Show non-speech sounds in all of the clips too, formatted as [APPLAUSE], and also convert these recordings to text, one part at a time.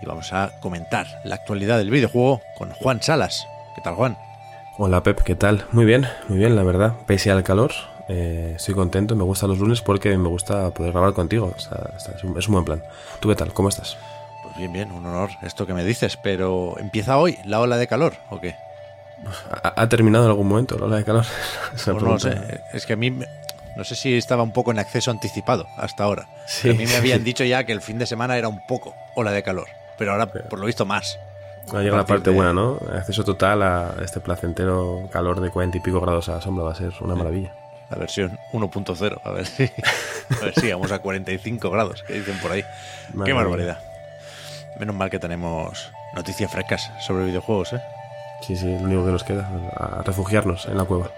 y vamos a comentar la actualidad del videojuego con Juan Salas. ¿Qué tal, Juan? Hola Pep, ¿qué tal? Muy bien, muy bien, la verdad. Pese al calor, eh, estoy contento, me gustan los lunes porque me gusta poder grabar contigo. O sea, es, un, buen plan. ¿Tú qué tal? ¿Cómo estás? Pues bien, bien, un honor esto que me dices, pero ¿empieza hoy la ola de calor o qué? ¿Ha, ha terminado en algún momento la ola de calor? [LAUGHS] Pues no lo sé, es que a mí me- no sé si estaba un poco en acceso anticipado hasta ahora. Sí, a mí me habían sí. [LAUGHS] dicho ya que el fin de semana era un poco ola de calor, pero ahora por lo visto más. Ahora llega la parte de- buena, ¿no? Acceso total a este placentero calor de 40 y pico grados a la sombra va a ser una maravilla. La versión 1.0, a ver si a ver si vamos a 45 grados, que dicen por ahí. Qué barbaridad. Menos mal que tenemos noticias frescas sobre videojuegos, ¿eh? Sí, sí, lo único que nos queda, a refugiarnos en la cueva.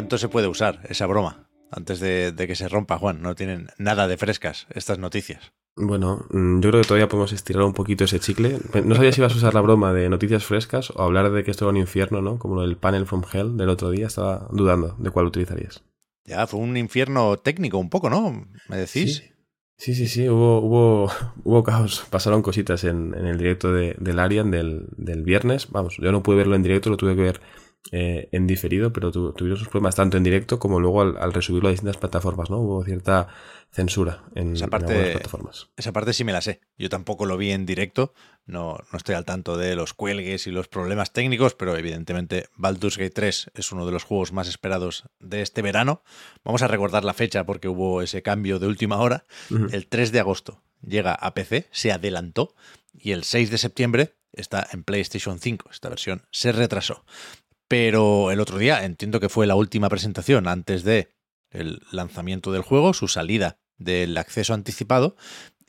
¿Cuánto se puede usar esa broma antes de, de que se rompa, Juan? No tienen nada de frescas estas noticias. Bueno, mm, yo creo que todavía podemos estirar un poquito ese chicle. No sabía si ibas a usar la broma de noticias frescas o hablar de que esto era un infierno, ¿no? Como del panel from hell del otro día. Estaba dudando de cuál utilizarías. Ya, fue un infierno técnico un poco, ¿no? ¿Me decís? Sí, sí, sí, sí, hubo, hubo, [LAUGHS] hubo caos, pasaron cositas en, en el directo de, del Arian del, del viernes. Vamos, yo no pude verlo en directo, lo tuve que ver eh, en diferido, pero tu- tuvieron sus problemas tanto en directo como luego al, al resubirlo a distintas plataformas, ¿no? Hubo cierta censura en, Esa en algunas plataformas. Esa parte sí me la sé. Yo tampoco lo vi en directo. No, no estoy al tanto de los cuelgues y los problemas técnicos, pero evidentemente Baldur's Gate 3 es uno de los juegos más esperados de este verano. Vamos a recordar la fecha porque hubo ese cambio de última hora. El 3 de agosto llega a PC, se adelantó, y el 6 de septiembre está en PlayStation 5. Esta versión se retrasó. Pero el otro día, entiendo que fue la última presentación antes de el lanzamiento del juego, su salida del acceso anticipado,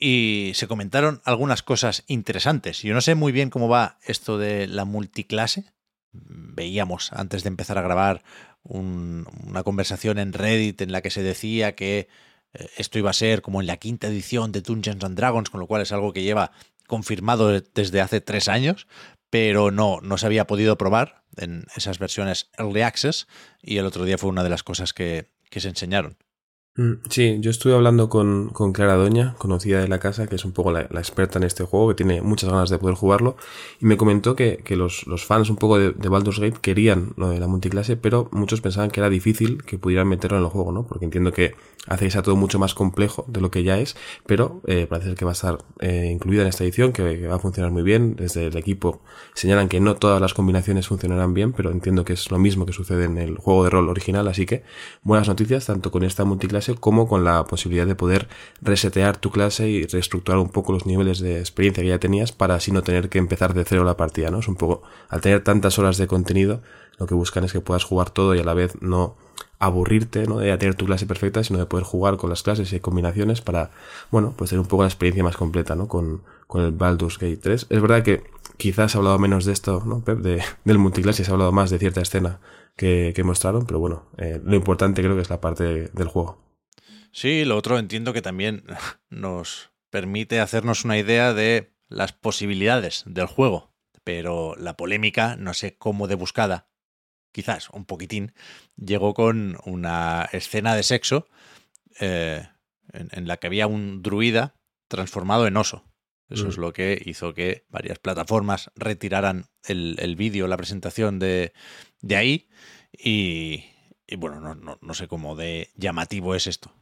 y se comentaron algunas cosas interesantes. Yo no sé muy bien cómo va esto de la multiclase. Veíamos antes de empezar a grabar un- una conversación en Reddit en la que se decía que eh, esto iba a ser como en la quinta edición de Dungeons and Dragons, con lo cual es algo que lleva confirmado de- desde hace tres años, pero no, no se había podido probar en esas versiones Early Access y el otro día fue una de las cosas que, que se enseñaron. Mm, Sí, yo estuve hablando con, con Clara Doña, conocida de la casa, que es un poco la, experta en este juego, que tiene muchas ganas de poder jugarlo, y me comentó que, que los, los fans un poco de, Baldur's Gate querían lo de la multiclase, pero muchos pensaban que era difícil que pudieran meterlo en el juego, ¿no? Porque entiendo que hace que sea todo mucho más complejo de lo que ya es, pero eh, parece que va a estar eh, incluida en esta edición, que va a funcionar muy bien. Desde el equipo señalan que no todas las combinaciones funcionarán bien, pero entiendo que es lo mismo que sucede en el juego de rol original, así que buenas noticias tanto con esta multiclase como con la posibilidad de poder resetear tu clase y reestructurar un poco los niveles de experiencia que ya tenías para así no tener que empezar de cero la partida, ¿no? Es un poco, al tener tantas horas de contenido, lo que buscan es que puedas jugar todo y a la vez no aburrirte, ¿no? De tener tu clase perfecta, sino de poder jugar con las clases y combinaciones para, bueno, pues tener un poco la experiencia más completa, ¿no? Con, con el Baldur's Gate 3. Es verdad que quizás ha hablado menos de esto, ¿no, Pep? De, del multiclase, se ha hablado más de cierta escena que, que mostraron, pero bueno, eh, lo importante creo que es la parte del juego. Sí, lo otro entiendo que también [LAUGHS] nos permite hacernos una idea de las posibilidades del juego, pero la polémica, no sé cómo de buscada, quizás un poquitín, llegó con una escena de sexo eh, en, en la que había un druida transformado en oso. Eso Mm. es lo que hizo que varias plataformas retiraran el, el vídeo, la presentación de, de ahí. Y, y bueno, no, no, no sé cómo de llamativo es esto.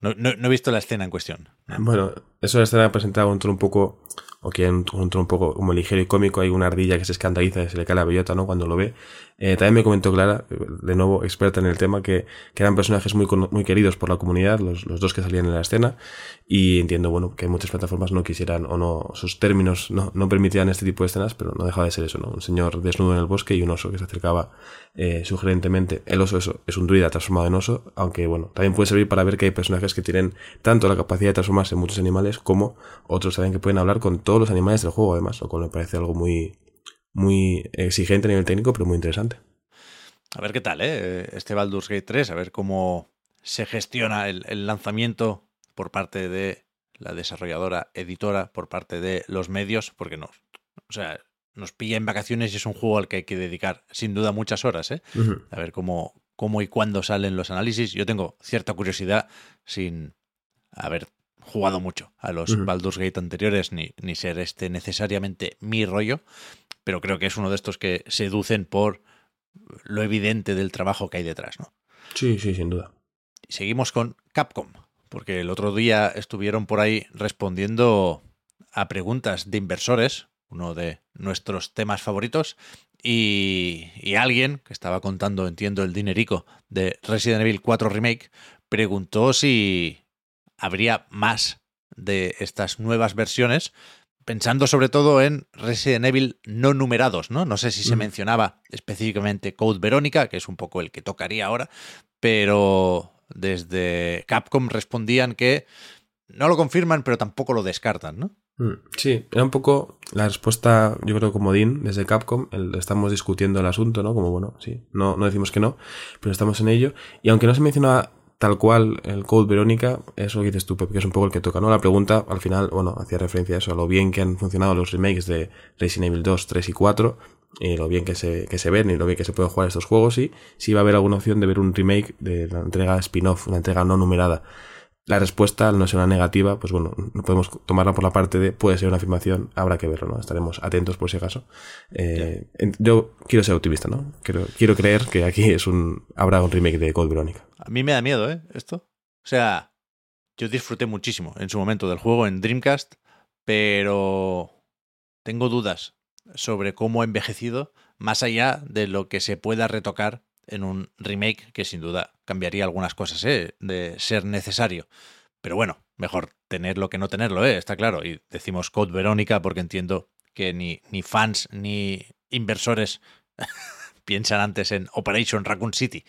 No, no- no he visto la escena en cuestión, Bueno, eso estará presentado un tono un poco, o que un, un tono un poco como ligero y cómico. Hay una ardilla que se escandaliza y se le cae la bellota, ¿no? Cuando lo ve. Eh, también me comentó Clara, de nuevo experta en el tema, que, que eran personajes muy, muy queridos por la comunidad, los, los dos que salían en la escena. Y entiendo, bueno, que muchas plataformas no quisieran o no, sus términos no, no permitían este tipo de escenas, pero no dejaba de ser eso, ¿no? Un señor desnudo en el bosque y un oso que se acercaba eh, sugerentemente. El oso eso, es un druida transformado en oso, aunque bueno, también puede servir para ver que hay personajes que tienen tanto la capacidad de transformarse en muchos animales como otros también que pueden hablar con todos los animales del juego, además, lo cual me parece algo muy, muy exigente a nivel técnico, pero muy interesante. A ver qué tal, ¿eh? Este Baldur's Gate 3, a ver cómo se gestiona el, el lanzamiento por parte de la desarrolladora, editora, por parte de los medios, porque no, o sea, nos pilla en vacaciones y es un juego al que hay que dedicar sin duda muchas horas, ¿eh? A ver cómo, cómo y cuándo salen los análisis. Yo tengo cierta curiosidad sin haber jugado mucho a los Ujú. Baldur's Gate anteriores, ni, ni ser este necesariamente mi rollo, pero creo que es uno de estos que seducen por lo evidente del trabajo que hay detrás, ¿no? Sí, sí, sin duda. Y seguimos con Capcom, porque el otro día estuvieron por ahí respondiendo a preguntas de inversores, uno de nuestros temas favoritos, y, y alguien que estaba contando, entiendo, el dinerico de Resident Evil 4 Remake, preguntó si habría más de estas nuevas versiones, pensando sobre todo en Resident Evil no numerados, ¿no? No sé si se mencionaba específicamente Code Verónica, que es un poco el que tocaría ahora, pero desde Capcom respondían que no lo confirman, pero tampoco lo descartan, ¿no? Mm, Sí, era un poco la respuesta, yo creo, como Dean, desde Capcom. el- estamos discutiendo el asunto, ¿no? Como, bueno, sí, no, no decimos que no, pero estamos en ello. Y aunque no se menciona tal cual el Code Verónica, eso que dices tú, Pep, que es un poco el que toca, ¿no? La pregunta, al final, bueno, hacía referencia a eso, a lo bien que han funcionado los remakes de Resident Evil 2, 3 y 4, y lo bien que se, que se ven y lo bien que se pueden jugar estos juegos, y si va a haber alguna opción de ver un remake de la entrega spin-off, una entrega no numerada. La respuesta, al no ser una negativa, pues bueno, no podemos tomarla por la parte de puede ser una afirmación, habrá que verlo, ¿no? Estaremos atentos por si acaso. Eh, Yo quiero ser optimista, ¿no? Quiero, quiero creer que aquí es un habrá un remake de Code Verónica. A mí me da miedo, ¿eh? Esto. O sea, yo disfruté muchísimo en su momento del juego en Dreamcast, pero tengo dudas sobre cómo ha envejecido, más allá de lo que se pueda retocar en un remake que sin duda cambiaría algunas cosas, ¿eh? De ser necesario. Pero bueno, mejor tenerlo que no tenerlo, ¿eh? Está claro. Y decimos Code Verónica porque entiendo que ni, ni fans ni inversores [LAUGHS] piensan antes en Operation Raccoon City.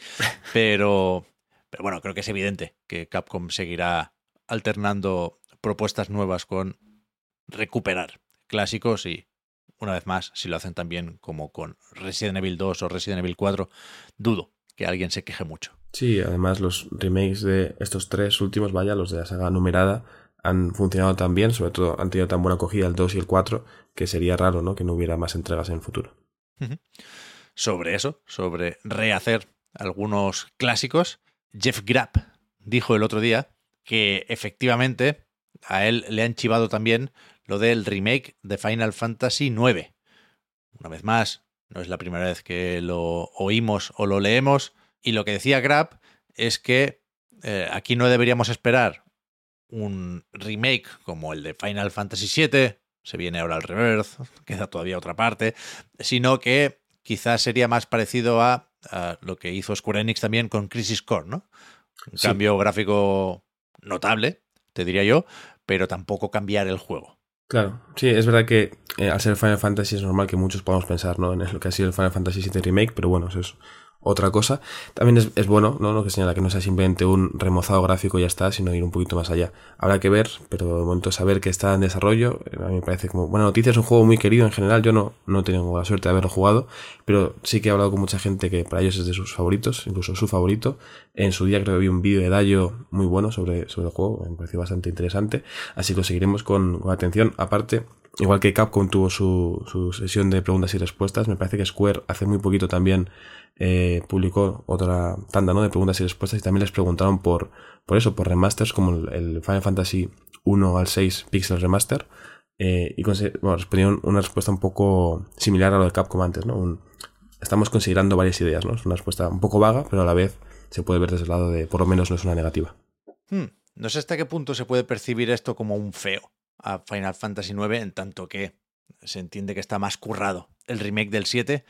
Pero, pero bueno, creo que es evidente que Capcom seguirá alternando propuestas nuevas con recuperar clásicos y una vez más, si lo hacen también como con Resident Evil 2 o Resident Evil 4, dudo que alguien se queje mucho. Sí, además los remakes de estos tres últimos, vaya, los de la saga numerada, han funcionado tan bien, sobre todo han tenido tan buena acogida el 2 y el 4, que sería raro, ¿no? Que no hubiera más entregas en el futuro. Sobre eso, sobre rehacer algunos clásicos, Jeff Grapp dijo el otro día que efectivamente a él le han chivado también lo del remake de Final Fantasy IX. Una vez más, no es la primera vez que lo oímos o lo leemos, y lo que decía Grapp es que eh, aquí no deberíamos esperar un remake como el de Final Fantasy VII, se viene ahora el Rebirth, [LAUGHS] queda todavía otra parte, sino que quizás sería más parecido a, a lo que hizo Square Enix también con Crisis Core, ¿no? Un Sí. cambio gráfico notable, te diría yo, pero tampoco cambiar el juego. Claro, sí, es verdad que eh, al ser Final Fantasy es normal que muchos podamos pensar ¿no? en lo que ha sido el Final Fantasy VII Remake, pero bueno, eso es otra cosa. También es, es bueno, ¿no? Lo que señala que no sea simplemente un remozado gráfico y ya está, sino ir un poquito más allá. Habrá que ver, pero de momento saber que está en desarrollo, eh, a mí me parece como buena noticia. Es un juego muy querido en general, yo no, no he tenido la suerte de haberlo jugado, pero sí que he hablado con mucha gente que para ellos es de sus favoritos, incluso su favorito. En su día creo que vi un vídeo de Dayo muy bueno sobre, sobre el juego, me pareció bastante interesante, así que lo seguiremos con, con atención. Aparte, Igual que Capcom tuvo su, sesión de preguntas y respuestas, me parece que Square hace muy poquito también eh, publicó otra tanda de preguntas y respuestas y también les preguntaron por, eso, por remasters como el, Final Fantasy 1 al 6 Pixel Remaster eh, y bueno, respondieron una respuesta un poco similar a lo de Capcom antes, ¿no? Estamos considerando varias ideas, ¿no? Es una respuesta un poco vaga, pero a la vez se puede ver desde el lado de por lo menos no es una negativa. Hmm, No sé hasta qué punto se puede percibir esto como un feo a Final Fantasy IX, en tanto que se entiende que está más currado el remake del 7,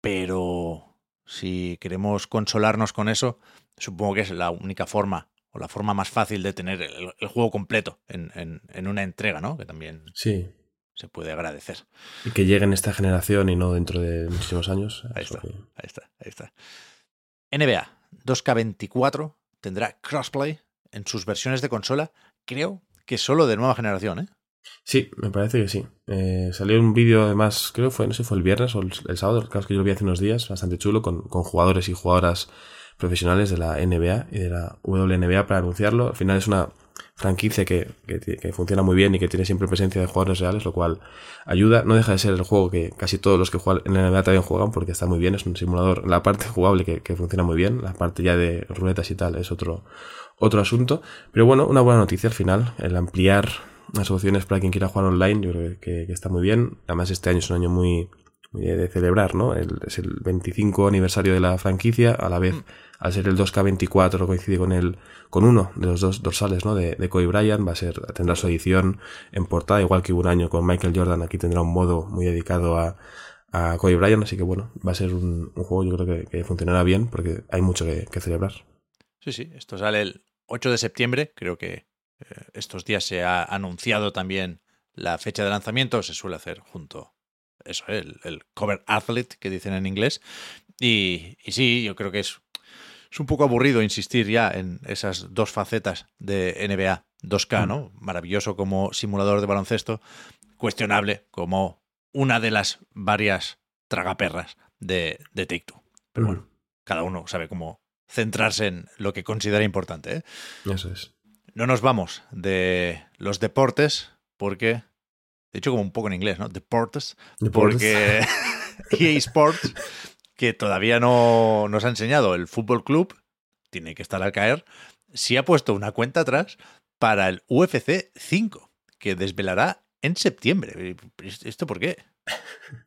pero si queremos consolarnos con eso, supongo que es la única forma o la forma más fácil de tener el, el juego completo en, en, en, una entrega, ¿no? Que también sí. se puede agradecer. Y que llegue en esta generación y no dentro de muchísimos años. Ahí está, que... ahí está, ahí está. NBA 2K24 tendrá crossplay en sus versiones de consola, creo que solo de nueva generación, ¿eh? Sí, me parece que sí. Eh, salió un vídeo, además, creo que fue, no sé, fue el viernes o el, el sábado, el caso que yo lo vi hace unos días, bastante chulo, con, con, jugadores y jugadoras profesionales de la NBA y de la WNBA para anunciarlo. Al final es una franquicia que, que, que, funciona muy bien y que tiene siempre presencia de jugadores reales, lo cual ayuda. No deja de ser el juego que casi todos los que juegan en la NBA también juegan porque está muy bien, es un simulador. La parte jugable que, que funciona muy bien, la parte ya de ruletas y tal es otro, otro asunto. Pero bueno, una buena noticia al final, el ampliar las opciones para quien quiera jugar online, yo creo que, que, está muy bien. Además, este año es un año muy, muy de celebrar, ¿no? El, es el 25 aniversario de la franquicia, a la vez, mm. al ser el 2K24, coincide con el, con uno de los dos dorsales, ¿no? De, de Kobe Bryant, va a ser, tendrá su edición en portada, igual que hubo un año con Michael Jordan, aquí tendrá un modo muy dedicado a, a Kobe Bryant, así que bueno, va a ser un, un juego yo creo que, que, funcionará bien porque hay mucho que, que celebrar. Sí, sí, esto sale el 8 de septiembre, creo que estos días se ha anunciado también la fecha de lanzamiento, se suele hacer junto, eso, el, el cover athlete que dicen en inglés. Y, y sí, yo creo que es, es, un poco aburrido insistir ya en esas dos facetas de NBA 2K, ¿no? Maravilloso como simulador de baloncesto, cuestionable como una de las varias tragaperras de, de Take Two. Pero mm. bueno, cada uno sabe cómo centrarse en lo que considera importante. ¿eh? Eso es. No nos vamos de los deportes porque, de hecho como un poco en inglés, ¿no? Deportes, porque [LAUGHS] EA Sports, que todavía no nos ha enseñado el Fútbol Club, tiene que estar al caer, sí ha puesto una cuenta atrás para el UFC 5, que desvelará en septiembre. ¿Esto por qué?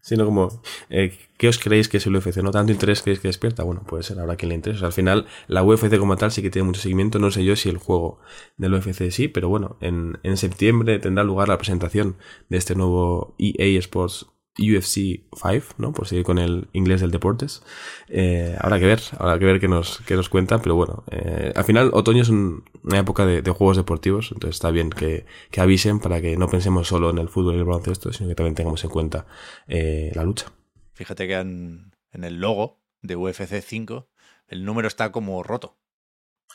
Sino como, eh, ¿qué os creéis que es el UFC? ¿No tanto interés creéis que despierta? Bueno, puede ser ahora quien le interesa. al final, la UFC como tal sí que tiene mucho seguimiento. No sé yo si el juego del UFC sí, pero bueno, en, en septiembre tendrá lugar la presentación de este nuevo EA Sports UFC 5, ¿no? Por seguir con el inglés del deportes. Eh, habrá que ver, habrá que ver qué nos, qué nos cuentan, pero bueno, eh, al final otoño es un, una época de, de, juegos deportivos, entonces está bien que, que, avisen para que no pensemos solo en el fútbol y el baloncesto, sino que también tengamos en cuenta eh, la lucha. Fíjate que en, en, el logo de UFC 5 el número está como roto.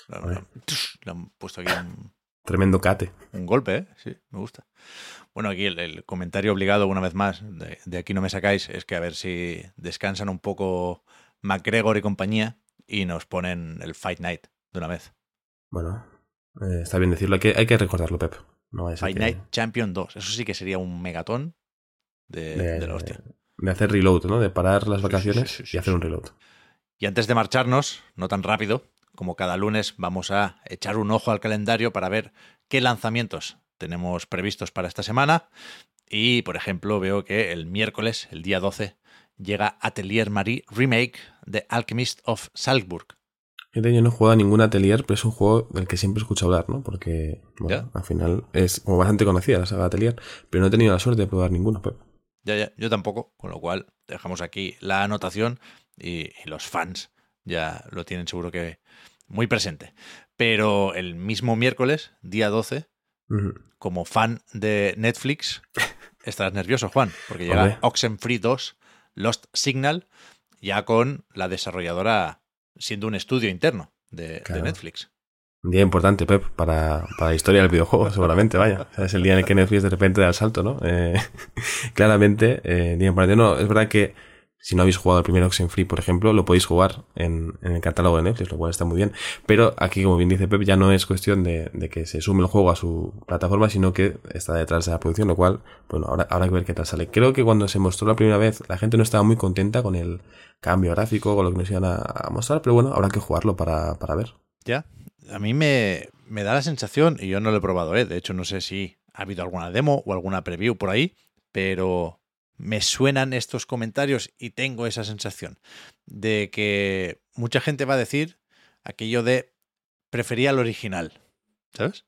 Le han puesto aquí un... Tremendo cate. Un golpe, ¿eh? Sí, me gusta. Bueno, aquí el, el, comentario obligado, una vez más, de, de, aquí no me sacáis, es que a ver si descansan un poco McGregor y compañía y nos ponen el Fight Night de una vez. Bueno, eh, está bien decirlo, hay que, hay que recordarlo, Pep. No Fight que... Night Champion 2, eso sí que sería un megatón de, de, de la hostia. De hacer reload, ¿no? De parar las vacaciones sí, sí, sí, y hacer un reload. Y antes de marcharnos, no tan rápido, como cada lunes, vamos a echar un ojo al calendario para ver qué lanzamientos tenemos previstos para esta semana. Y, por ejemplo, veo que el miércoles, el día 12, llega Atelier Marie Remake de Alchemist of Salzburg. Yo no he jugado a ningún Atelier, pero es un juego del que siempre escucho hablar, ¿no? Porque, bueno, al final es como bastante conocida la saga Atelier, pero no he tenido la suerte de probar ninguno. Pep. Ya, ya, yo tampoco, con lo cual dejamos aquí la anotación y, y los fans ya lo tienen seguro que muy presente. Pero el mismo miércoles, día 12, uh -huh. como fan de Netflix, [LAUGHS] estarás nervioso, Juan, porque llega Hombre. Oxenfree 2, Lost Signal, ya con la desarrolladora siendo un estudio interno de, claro. de Netflix. Un día importante, Pep, para, para, la historia del videojuego, seguramente, vaya. Es el día en el que Netflix de repente da el salto, ¿no? Eh, [LAUGHS] claramente, eh, día importante. No, es verdad que si no habéis jugado el primer Oxenfree, por ejemplo, lo podéis jugar en, el catálogo de Netflix, lo cual está muy bien. Pero aquí, como bien dice Pep, ya no es cuestión de, que se sume el juego a su plataforma, sino que está detrás de la producción, lo cual, bueno, ahora habrá que ver qué tal sale. Creo que cuando se mostró la primera vez, la gente no estaba muy contenta con el cambio gráfico, con lo que nos iban a, mostrar, pero bueno, habrá que jugarlo para, para ver. Ya, a mí me, me da la sensación, y yo no lo he probado, ¿eh? de hecho no sé si ha habido alguna demo o alguna preview por ahí, pero me suenan estos comentarios y tengo esa sensación de que mucha gente va a decir aquello de prefería el original. ¿Sabes?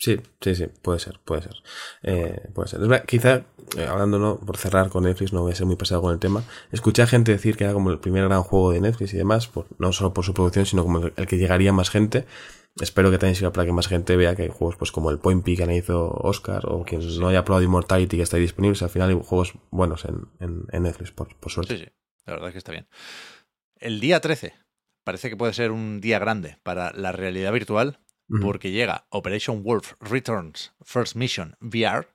Sí, sí, sí, puede ser, puede ser. Eh, puede ser. Verdad, quizá, eh, hablando por cerrar con Netflix, no voy a ser muy pesado con el tema. Escuché a gente decir que era como el primer gran juego de Netflix y demás, por, no solo por su producción, sino como el, que llegaría más gente. Espero que también sirva para que más gente vea que hay juegos pues como el Point Peak que hizo Oscar o quien no haya probado Immortality que está ahí disponible. al final hay juegos buenos en, en, en Netflix, por, por suerte. Sí, sí, la verdad es que está bien. El día 13 parece que puede ser un día grande para la realidad virtual Porque llega Operation Wolf Returns First Mission VR.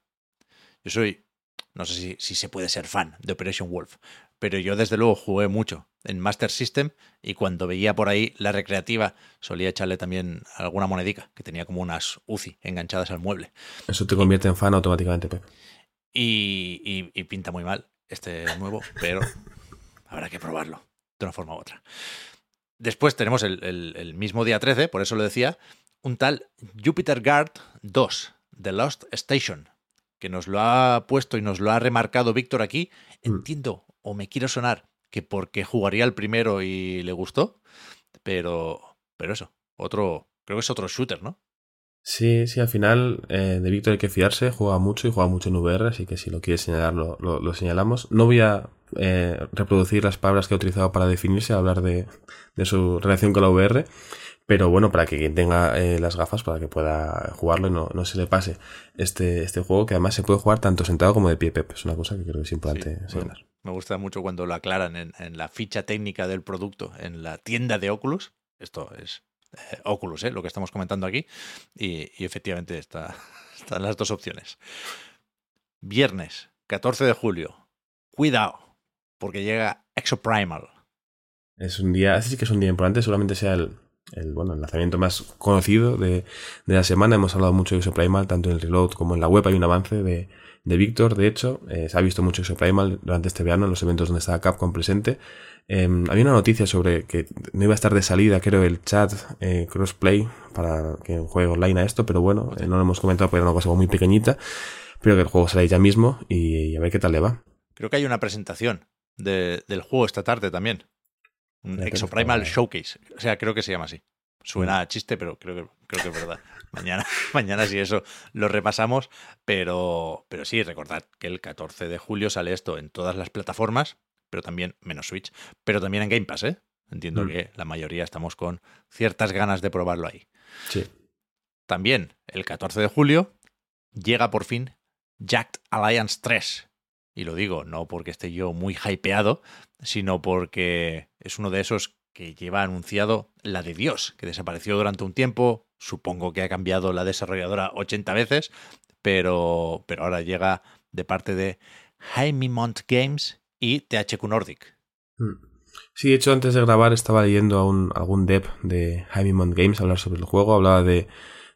Yo soy, no sé si, si se puede ser fan de Operation Wolf, pero yo desde luego jugué mucho en Master System y cuando veía por ahí la recreativa solía echarle también alguna monedica, que tenía como unas UCI enganchadas al mueble. Eso te convierte en fan automáticamente, Pep. Y, y- y pinta muy mal este nuevo, [LAUGHS] pero habrá que probarlo de una forma u otra. Después tenemos el, el- el mismo día 13, por eso lo decía, un tal Jupiter Guard 2, The Lost Station, que nos lo ha puesto y nos lo ha remarcado Víctor aquí. Entiendo, o me quiero sonar, que porque jugaría el primero y le gustó, pero, pero eso, otro, creo que es otro shooter, ¿no? Sí, sí, al final eh, de Víctor hay que fiarse, juega mucho y juega mucho en VR, así que si lo quieres señalar lo, lo- lo señalamos. No voy a eh, reproducir las palabras que ha utilizado para definirse, hablar de, de su relación con la VR, pero bueno, para que quien tenga eh, las gafas, para que pueda jugarlo y no, no se le pase este, este juego, que además se puede jugar tanto sentado como de pie, Pep. Es una cosa que creo que es importante Sí, señalar. me- Me gusta mucho cuando lo aclaran en, en la ficha técnica del producto, en la tienda de Oculus. Esto es eh, Oculus, ¿eh? lo que estamos comentando aquí. Y, y efectivamente está, [LAUGHS] están las dos opciones. Viernes, 14 de julio. Cuidado, porque llega Exoprimal. Es un día, sí que es un día importante, seguramente sea el, el, bueno, el lanzamiento más conocido de, de la semana. Hemos hablado mucho de Exoprimal, tanto en el reload como en la web hay un avance de, de Víctor. De hecho, eh, se ha visto mucho Exoprimal durante este verano en los eventos donde estaba Capcom presente. Eh, había una noticia sobre que no iba a estar de salida, creo, el chat eh, crossplay para que juegue online a esto, pero bueno, eh, no lo hemos comentado porque era una cosa muy pequeñita. Pero que el juego sale ya mismo y, y a ver qué tal le va. Creo que hay una presentación de- del juego esta tarde también. Un Exoprimal Showcase. O sea, creo que se llama así. Suena a chiste, pero creo que, creo que es verdad. [LAUGHS] Mañana, [LAUGHS] mañana sí eso lo repasamos. Pero, pero sí, recordad que el 14 de julio sale esto en todas las plataformas, pero también, menos Switch, pero también en Game Pass, ¿eh? Entiendo Mm. que la mayoría estamos con ciertas ganas de probarlo ahí. Sí. También, el 14 de julio, llega por fin Jacked Alliance 3. Y lo digo no porque esté yo muy hypeado, sino porque es uno de esos que lleva anunciado la de Dios, que desapareció durante un tiempo. Supongo que ha cambiado la desarrolladora 80 veces, pero, pero ahora llega de parte de Jaime Mont Games y THQ Nordic. Mm. Sí, de hecho, antes de grabar estaba leyendo a un, algún dev de Jaime Mont Games hablar sobre el juego. Hablaba de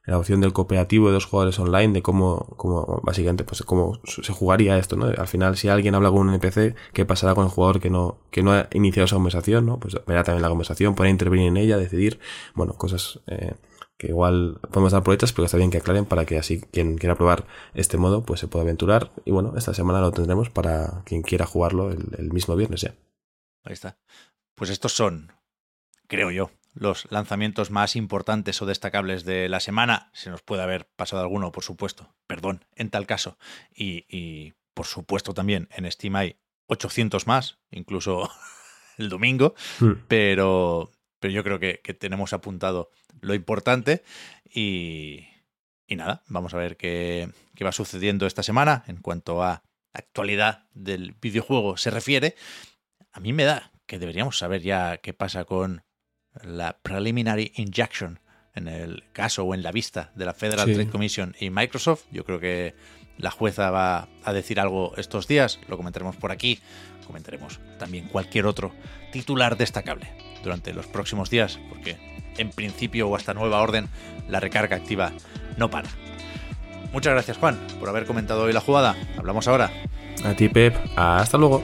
la opción del cooperativo de dos jugadores online, de cómo, básicamente, pues cómo se jugaría esto, ¿no? Al final, si alguien habla con un NPC, ¿qué pasará con el jugador que no, que no ha iniciado esa conversación, ¿no? Pues verá también la conversación, podrá intervenir en ella, decidir, bueno, cosas eh, que igual podemos dar por pero está bien que aclaren para que así quien quiera probar este modo, pues se pueda aventurar. Y bueno, esta semana lo tendremos para quien quiera jugarlo el, el mismo viernes ya. Ahí está. Pues estos son, creo yo, los lanzamientos más importantes o destacables de la semana. Se nos puede haber pasado alguno, por supuesto. Perdón, en tal caso. Y, y, por supuesto también en Steam hay 800 más, incluso [LAUGHS] el domingo. Mm. Pero, pero yo creo que, que tenemos apuntado lo importante. Y, y nada, vamos a ver qué, qué va sucediendo esta semana en cuanto a actualidad del videojuego se refiere. A mí me da que deberíamos saber ya qué pasa con la Preliminary Injunction en el caso o en la vista de la Federal Sí. Trade Commission y Microsoft. Yo creo que la jueza va a decir algo estos días, lo comentaremos por aquí, comentaremos también cualquier otro titular destacable durante los próximos días, porque en principio o hasta nueva orden la recarga activa no para. Muchas gracias Juan por haber comentado hoy la jugada. Hablamos ahora. A ti, Pep. Hasta luego.